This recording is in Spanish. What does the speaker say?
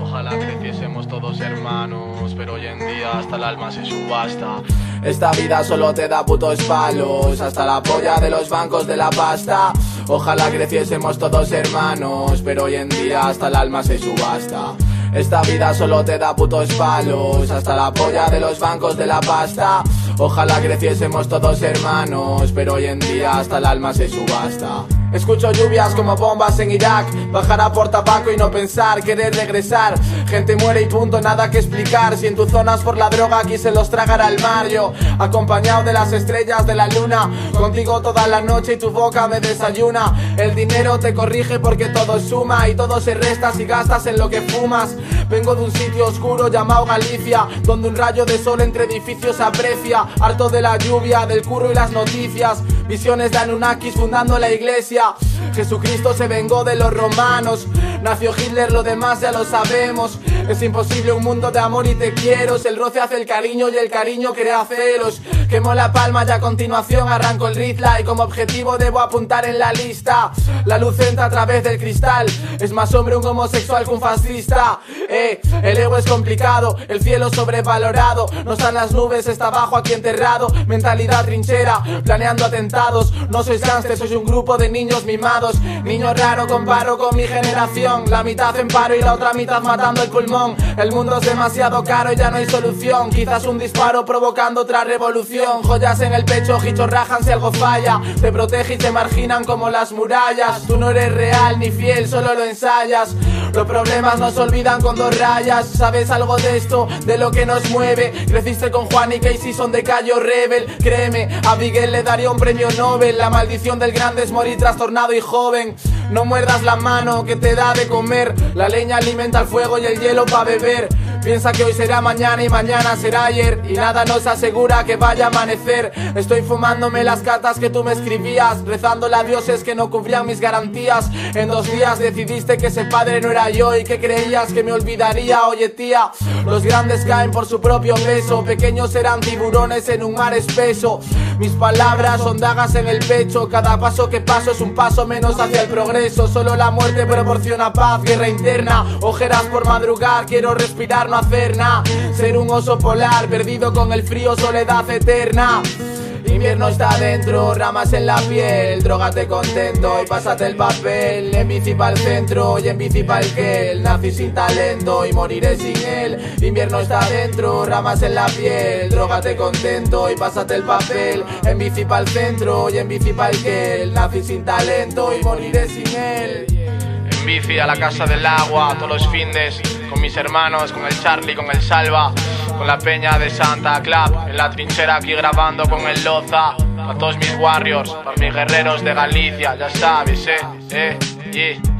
Ojalá creciésemos todos hermanos, pero hoy en día hasta el alma se subasta. Esta vida solo te da putos palos, hasta la polla de los bancos de la pasta. Ojalá creciésemos todos hermanos, pero hoy en día hasta el alma se subasta. Esta vida solo te da putos palos, hasta la polla de los bancos de la pasta. Ojalá creciésemos todos hermanos, pero hoy en día hasta el alma se subasta. Escucho lluvias como bombas en Irak. Bajar a por tabaco y no pensar, querer regresar. Gente muere y punto, nada que explicar. Si en tus zonas por la droga aquí se los tragará el Mario Acompañado de las estrellas de la luna. Contigo toda la noche y tu boca me desayuna. El dinero te corrige porque todo suma Y todo se resta si gastas en lo que fumas. Vengo de un sitio oscuro llamado Galicia Donde un rayo de sol entre edificios aprecia. Harto de la lluvia, del curro y las noticias Visiones de Anunnakis fundando la iglesia. Jesucristo se vengó de los romanos. Nació Hitler, lo demás ya lo sabemos. Es imposible un mundo de amor y te quiero. el roce hace el cariño y el cariño crea celos. Quemo la palma y a continuación arranco el rizla. Y como objetivo debo apuntar en la lista. La luz entra a través del cristal. Es más hombre un homosexual que un fascista. Eh, el ego es complicado, el cielo sobrevalorado. No están las nubes, está abajo aquí enterrado. Mentalidad trinchera, planeando atentados. No sois gangsters, sois un grupo de niños mimados. Niño raro, comparo con mi generación. La mitad en paro y la otra mitad matando el pulmón. El mundo es demasiado caro y ya no hay solución. Quizás un disparo provocando otra revolución. Joyas en el pecho, ojitos rajan si algo falla. Te protege y te marginan como las murallas. Tú no eres real ni fiel, solo lo ensayas. Los problemas nos olvidan con dos rayas. ¿Sabes algo de esto? De lo que nos mueve. Creciste con Juan y Casey son de Cayo Rebel. Créeme, a Miguel le daría un premio Nobel. La maldición del grande es morir trastornado y joven. No muerdas la mano que te da de comer. La leña alimenta el fuego y el hielo pa' beber. Piensa que hoy será mañana y mañana será ayer y nada nos asegura que vaya a amanecer. Estoy fumándome las cartas que tú me escribías, rezándole a dioses que no cubrían mis garantías. En dos días decidiste que ese padre no era yo y que creías que me olvidaría. Oye tía, los grandes caen por su propio peso, pequeños serán tiburones en un mar espeso. Mis palabras son dagas en el pecho, cada paso que paso es un paso menos hacia el progreso. Solo la muerte proporciona paz, guerra interna, ojeras por madrugar, quiero respirar no hacer nada. Ser un oso polar, perdido con el frío, soledad eterna. Invierno está dentro, ramas en la piel, drogate contento y pásate el papel. En bici el centro y en bici el que el nací sin talento y moriré sin él. Invierno está dentro, ramas en la piel, drogate contento y pásate el papel. En bici el centro y en bici el que el nací sin talento y moriré sin él. En bici a la casa del agua, todos los fines con mis hermanos, con el Charlie, con el Salva, con la peña de Santa Club, en la trinchera aquí grabando con el Loza, a todos mis warriors, para mis guerreros de Galicia, ya sabes, eh, eh, yeah.